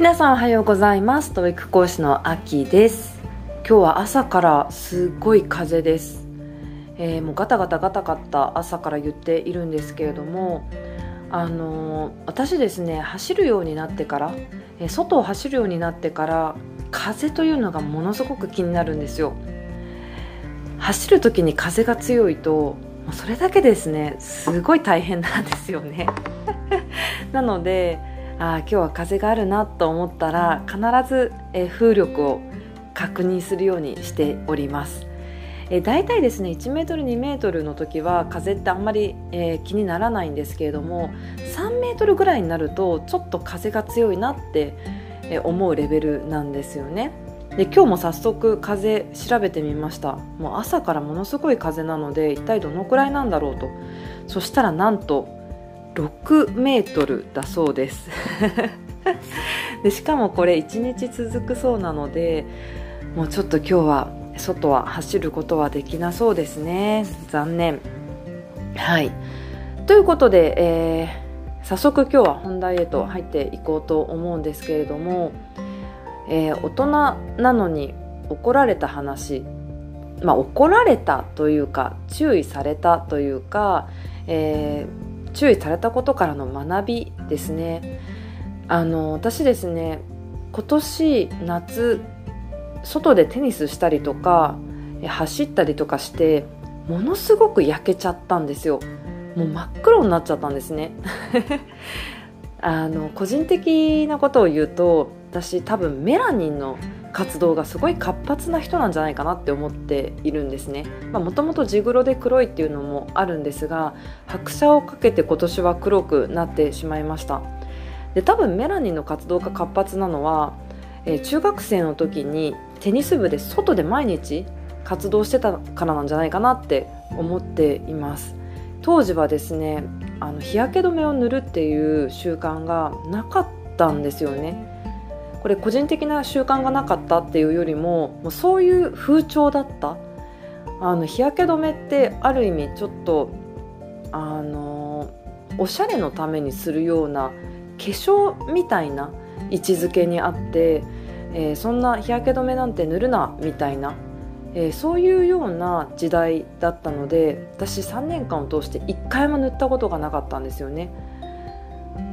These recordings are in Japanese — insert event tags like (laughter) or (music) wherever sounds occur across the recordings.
皆さんおはようございます。 TOEIC 講師のあきです。今日は朝からすっごい風です、えー、もうガタガタガタガタ朝から言っているんですけれどもあのー、私ですね走るようになってから、えー、外を走るようになってから風というのがものすごく気になるんですよ。走る時に風が強いとそれだけですねすごい大変なんですよね。(laughs) なのであ今日は風があるなと思ったら必ず、え風力を確認するようにしております。え大体ですね1メートル2メートルの時は風ってあんまり、えー、気にならないんですけれども3メートルぐらいになるとちょっと風が強いなって、え思うレベルなんですよね。で今日も早速風調べてみましたもう朝からものすごい風なので一体どのくらいなんだろうとそしたらなんと6メートルだそうです。(laughs) でしかもこれ1日続くそうなのでもうちょっと今日は外は走ることはできなそうですね。残念。はい。ということで、えー、早速今日は本題へと入っていこうと思うんですけれども、えー、大人なのに怒られた話。まあ怒られたというか注意されたというか、えー注意されたことからの学びですね。あの私ですね今年夏外でテニスしたりとか走ったりとかしてものすごく焼けちゃったんですよ。もう真っ黒になっちゃったんですね。(laughs) あの個人的なことを言うと私多分メラニンの活動がすごい活発な人なんじゃないかなって思っているんですね。もともと地黒で黒いっていうのもあるんですが拍車をかけて今年は黒くなってしまいました。で多分メラニンの活動が活発なのは、えー、中学生の時にテニス部で外で毎日活動してたからなんじゃないかなって思っています。当時はですねあの日焼け止めを塗るっていう習慣がなかったんですよね。これ個人的な習慣がなかったっていうよりももうそういう風潮だったあの日焼け止めってある意味ちょっとあのおしゃれのためにするような化粧みたいな位置づけにあって、えー、そんな日焼け止めなんて塗るなみたいな、えー、そういうような時代だったので私3年間を通して1回も塗ったことがなかったんですよね。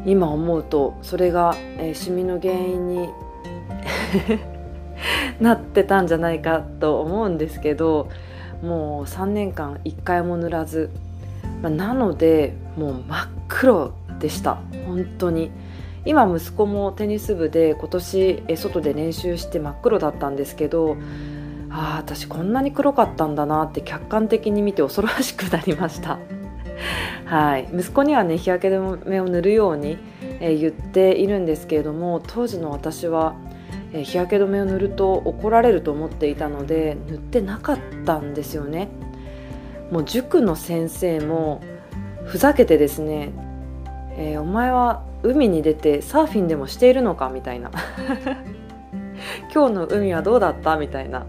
今思うとそれが、えー、シミの原因に (laughs) なってたんじゃないかと思うんですけどもう3年間1回も塗らず、まあ、なのでもう真っ黒でした。本当に。今息子もテニス部で今年外で練習して真っ黒だったんですけどああ私こんなに黒かったんだなって客観的に見て恐ろしくなりました。はい。息子にはね日焼け止めを塗るように、えー、言っているんですけれども当時の私は、えー、日焼け止めを塗ると怒られると思っていたので塗ってなかったんですよね。もう塾の先生もふざけてですね、えー、お前は海に出てサーフィンでもしているのかみたいな。(laughs) 今日の海はどうだったみたいな。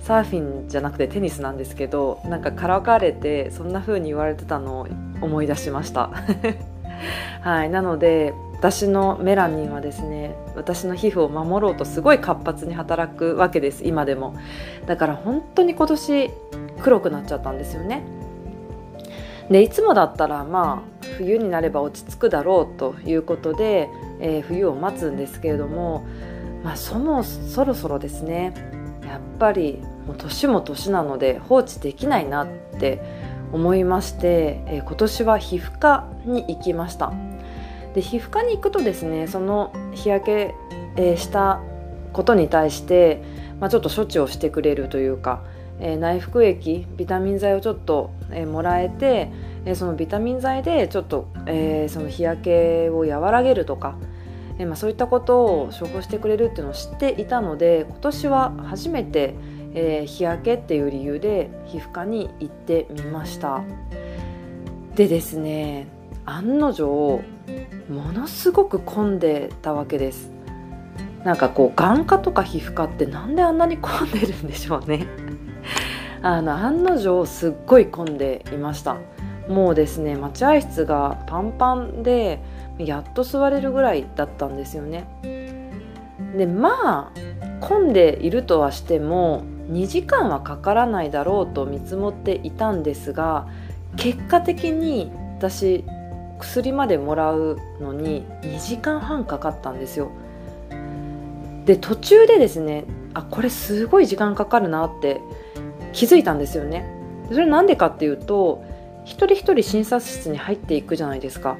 サーフィンじゃなくてテニスなんですけどなんかからかわれてそんな風に言われてたのを思い出しました。(laughs) はい。なので私のメラニンはですね私の皮膚を守ろうとすごい活発に働くわけです今でも。だから本当に今年黒くなっちゃったんですよね。でいつもだったらまあ冬になれば落ち着くだろうということで、えー、冬を待つんですけれども、まあ、そもそろそろですねやっぱりもう年も年なので放置できないなって思いまして、えー、今年は皮膚科に行きました。で皮膚科に行くとですねその日焼け、えー、したことに対して、まあ、ちょっと処置をしてくれるというか、えー、内服液ビタミン剤をちょっと、えー、もらえて、えー、そのビタミン剤でちょっと、えー、その日焼けを和らげるとか、えーまあ、そういったことを処方してくれるっていうのを知っていたので今年は初めて、えー、日焼けっていう理由で皮膚科に行ってみました。でですね案の定ものすごく混んでたわけです。なんかこう眼科とか皮膚科ってなんであんなに混んでるんでしょうね。(laughs) あの案の定すっごい混んでいました。もうですね待合室がパンパンでやっと座れるぐらいだったんですよね。でまあ混んでいるとはしても2時間はかからないだろうと見積もっていたんですが結果的に私薬までもらうのに2時間半かかったんですよ。で途中でですねあこれすごい時間かかるなって気づいたんですよね。それなんでかっていうと一人一人診察室に入っていくじゃないですか。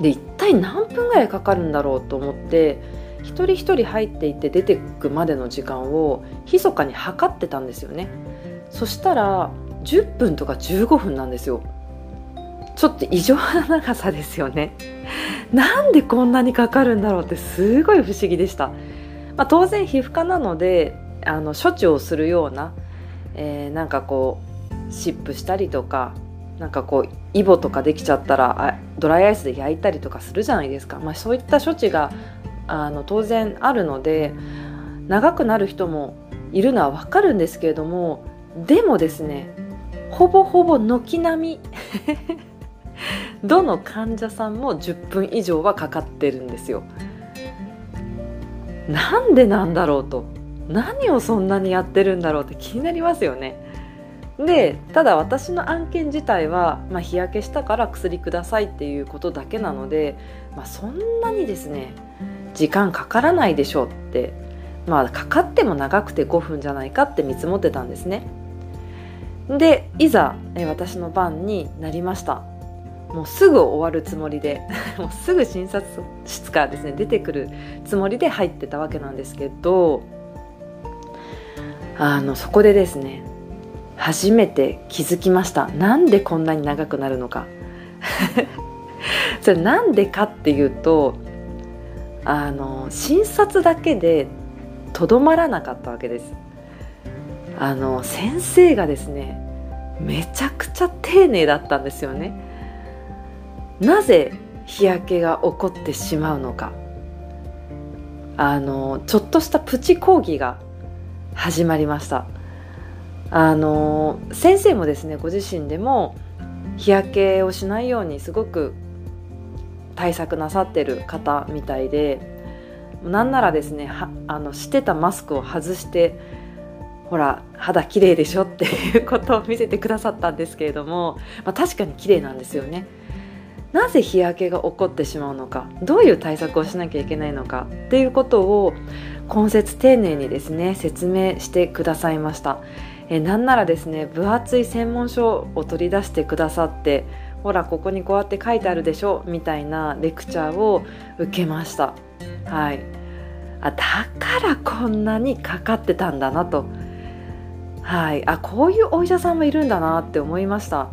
で一体何分ぐらいかかるんだろうと思って一人一人入っていって出てくまでの時間を密かに測ってたんですよね。そしたら10分とか15分なんですよ。ちょっと異常な長さですよね。なんでこんなにかかるんだろうってすごい不思議でした、まあ、当然皮膚科なのであの処置をするような、えー、なんかこう湿布したりとかなんかこうイボとかできちゃったらドライアイスで焼いたりとかするじゃないですか、まあ、そういった処置があの当然あるので長くなる人もいるのは分かるんですけれどもでもですねほぼほぼ軒並みどの患者さんも10分以上はかかってるんですよ。なんでなんだろうと何をそんなにやってるんだろうって気になりますよね。でただ私の案件自体は、まあ、日焼けしたから薬くださいっていうことだけなので、まあ、そんなにですね時間かからないでしょうって。まあかかっても長くて5分じゃないかって見積もってたんですね。でいざ私の番になりました。もうすぐ終わるつもりで (laughs) もうすぐ診察室からですね出てくるつもりで入ってたわけなんですけどあのそこでですね初めて気づきました。なんでこんなに長くなるのか。(laughs) それなんでかっていうとあの診察だけでとどまらなかったわけです。あの先生がですねめちゃくちゃ丁寧だったんですよね。なぜ日焼けが起こってしまうのか。あのちょっとしたプチ講義が始まりました。あの先生もですねご自身でも日焼けをしないようにすごく対策なさってる方みたいでなんならですねあのしてたマスクを外してほら肌綺麗でしょっていうことを見せてくださったんですけれども、まあ、確かに綺麗なんですよね。なぜ日焼けが起こってしまうのかどういう対策をしなきゃいけないのかっていうことを今節丁寧にですね説明してくださいましたえなんならですね分厚い専門書を取り出してくださってほらここにこうやって書いてあるでしょみたいなレクチャーを受けました。はい。あだからこんなにかかってたんだなと。はい。あこういうお医者さんもいるんだなって思いました。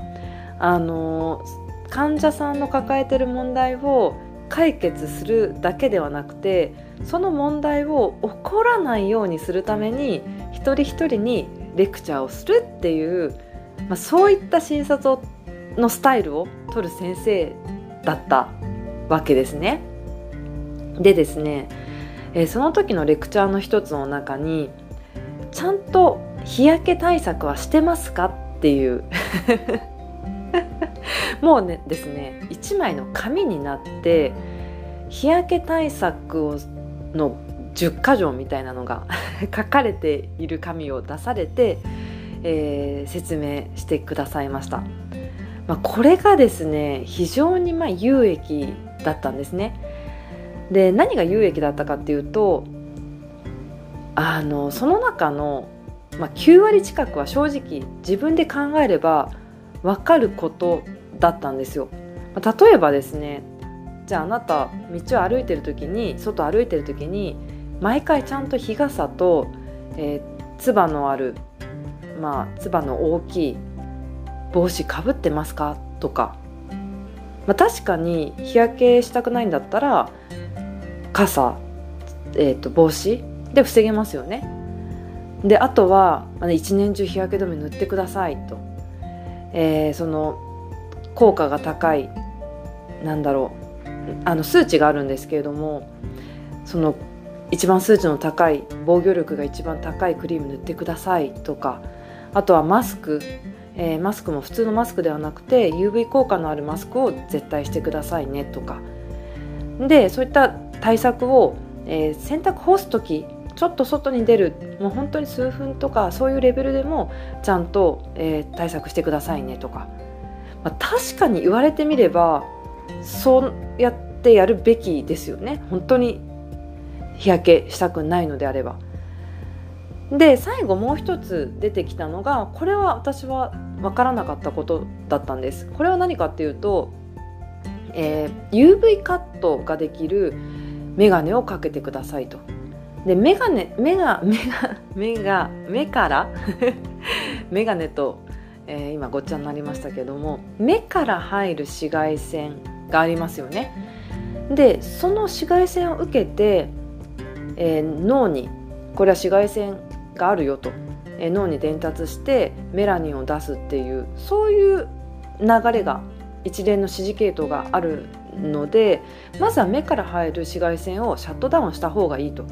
あの患者さんの抱えてる問題を解決するだけではなくてその問題を起こらないようにするために一人一人にレクチャーをするっていう、まあ、そういった診察をのスタイルを取る先生だったわけですね。でですね、えー、その時のレクチャーの一つの中にちゃんと日焼け対策はしてますかっていう (laughs) もうねですね1枚の紙になって日焼け対策をの10箇条みたいなのが (laughs) 書かれている紙を出されて、えー、説明してくださいました。まあ、これがですね非常にま有益だったんですね。で何が有益だったかっていうとあのその中の、まあ、9割近くは正直自分で考えれば分かることだったんですよ。まあ、例えばですねじゃああなた道を歩いてる時に外歩いてる時に毎回ちゃんと日傘と、えー、つばのあるまあつばの大きい帽子かぶってますか？とか、まあ、確かに日焼けしたくないんだったら傘、えーと、帽子で防げますよね。であとは、まあ、一年中日焼け止め塗ってくださいと、えー、その効果が高いなんだろうあの数値があるんですけれどもその一番数値の高い防御力が一番高いクリーム塗ってくださいとかあとはマスクえー、マスクも普通のマスクではなくて UV 効果のあるマスクを絶対してくださいねとか。でそういった対策をえー、洗濯干す時ちょっと外に出るもう本当に数分とかそういうレベルでもちゃんと、えー、対策してくださいねとか、まあ、確かに言われてみればそうやってやるべきですよね。本当に日焼けしたくないのであれば。で最後もう一つ出てきたのがこれは私は分からなかったことだったんです。これは何かっていうと、えー、UV カットができるメガネをかけてくださいと。でメガネ目が目が目が目から (laughs) メガネと、えー、今ごっちゃになりましたけども目から入る紫外線がありますよね。でその紫外線を受けて、えー、脳にこれは紫外線があるよと、え、脳に伝達してメラニンを出すっていうそういう流れが一連の指示系統があるのでまずは目から入る紫外線をシャットダウンした方がいいと。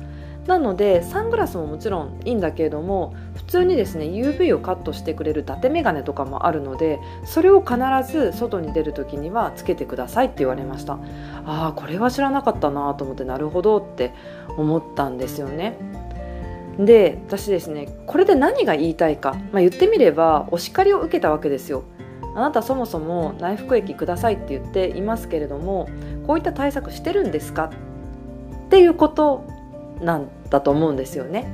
なのでサングラスももちろんいいんだけれども普通にですね UV をカットしてくれる伊達メガネとかもあるのでそれを必ず外に出る時にはつけてくださいって言われました。ああこれは知らなかったなと思ってなるほどって思ったんですよね。で私ですねこれで何が言いたいか、まあ、言ってみればお叱りを受けたわけですよ。あなたそもそも内服液くださいって言っていますけれどもこういった対策してるんですか？っていうことなんだと思うんですよね。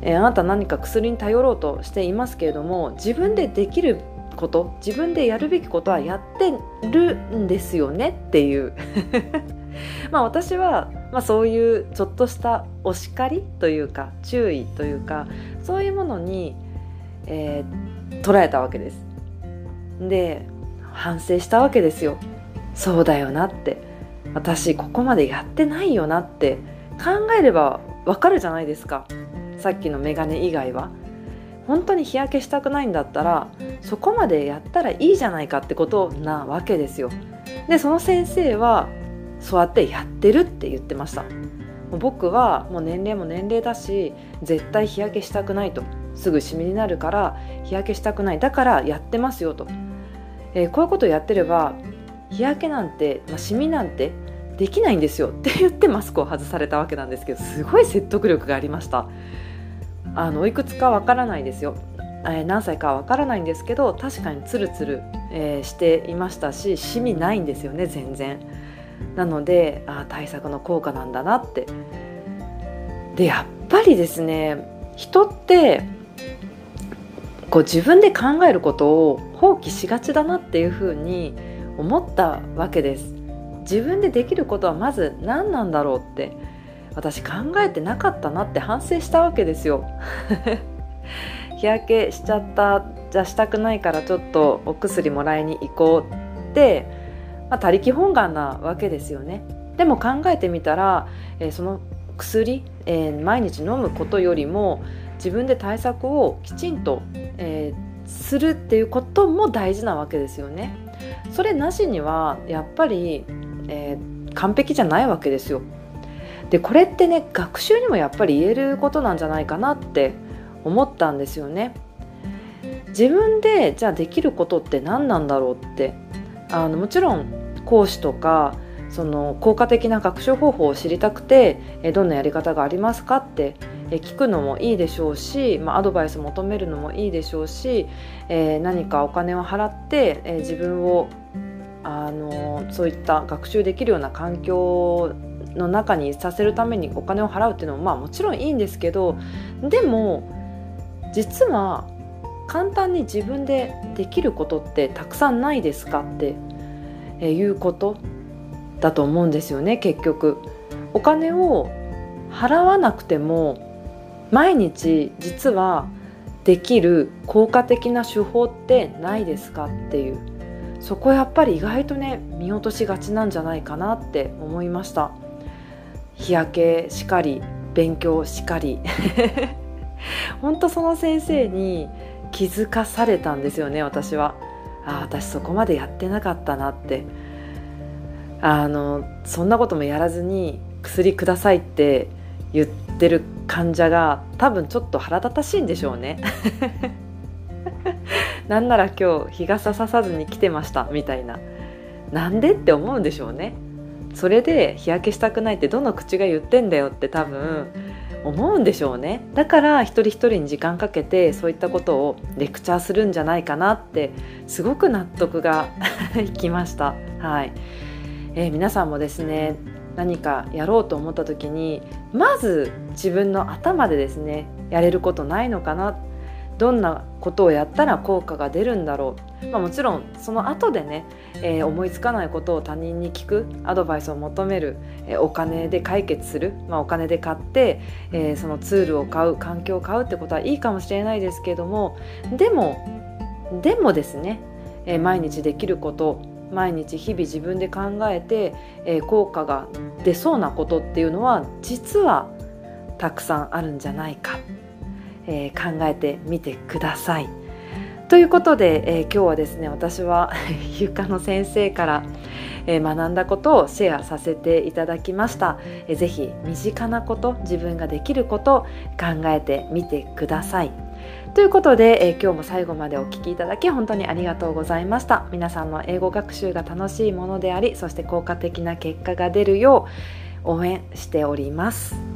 えー、あなた何か薬に頼ろうとしていますけれども自分でできること自分でやるべきことはやってるんですよねっていう。(laughs) まあ私は、まあ、そういうちょっとしたお叱りというか注意というかそういうものに、えー、捉えたわけです。で反省したわけですよ。そうだよなって。私ここまでやってないよなって。考えればわかるじゃないですか。さっきのメガネ以外は。本当に日焼けしたくないんだったらそこまでやったらいいじゃないかってことなわけですよ。でその先生はそうやってやってるって言ってました。僕はもう年齢も年齢だし絶対日焼けしたくないと。すぐシミになるから日焼けしたくない。だからやってますよと、えー、こういうことをやってれば日焼けなんて、まあ、シミなんてできないんですよ。って言ってマスクを外されたわけなんですけどすごい説得力がありました。あのいくつかわからないですよ、えー、何歳かわからないんですけど確かにツルツル、えー、していましたしシミないんですよね全然。なのでああ対策の効果なんだなって。でやっぱりですね人ってこう自分で考えることを放棄しがちだなっていうふうに思ったわけです。自分でできることはまず何なんだろうって私考えてなかったなって反省したわけですよ。(laughs) 日焼けしちゃったじゃしたくないからちょっとお薬もらいに行こうって、まあ、他力本願なわけですよねでも考えてみたら、えー、その薬、えー、毎日飲むことよりも自分で対策をきちんと、えー、するっていうことも大事なわけですよねそれなしにはやっぱりえー、完璧じゃないわけですよ。でこれってね学習にもやっぱり言えることなんじゃないかなって思ったんですよね。自分でじゃあできることって何なんだろうってあのもちろん講師とかその効果的な学習方法を知りたくてえどんなやり方がありますかって聞くのもいいでしょうし、まあ、アドバイス求めるのもいいでしょうし、えー、何かお金を払って、えー、自分をあのそういった学習できるような環境の中にさせるためにお金を払うっていうのもまあもちろんいいんですけどでも実は簡単に自分でできることってたくさんないですかっていうことだと思うんですよね結局。お金を払わなくても毎日実はできる効果的な手法ってないですかっていう。そこやっぱり意外とね見落としがちなんじゃないかなって思いました。日焼けしかり勉強しかり。(laughs) 本当その先生に気づかされたんですよね私は。ああ私そこまでやってなかったなって。あのそんなこともやらずに薬くださいって言ってる患者が多分ちょっと腹立たしいんでしょうね。(laughs) なんなら今日日傘ささずに来てましたみたいな。なんでって思うんでしょうね。それで日焼けしたくないってどの口が言ってんだよって多分思うんでしょうねだから一人一人に時間かけてそういったことをレクチャーするんじゃないかなってすごく納得が (laughs) いきました。はいえー、皆さんもですね何かやろうと思った時にまず自分の頭でですねやれることないのかなってどんなことをやったら効果が出るんだろう、まあ、もちろんその後でね、えー、思いつかないことを他人に聞くアドバイスを求める、えー、お金で解決する、まあ、お金で買って、えー、そのツールを買う環境を買うってことはいいかもしれないですけれどもでもでもですね、え毎日できること毎日日々自分で考えて、え効果が出そうなことっていうのは実はたくさんあるんじゃないかえー、考えてみてください。ということで、えー、今日はですね私は (laughs) 床の先生から、えー、学んだことをシェアさせていただきました、えー、ぜひ身近なこと自分ができること考えてみてください。ということで、えー、今日も最後までお聴きいただき本当にありがとうございました。皆さんの英語学習が楽しいものでありそして効果的な結果が出るよう応援しております。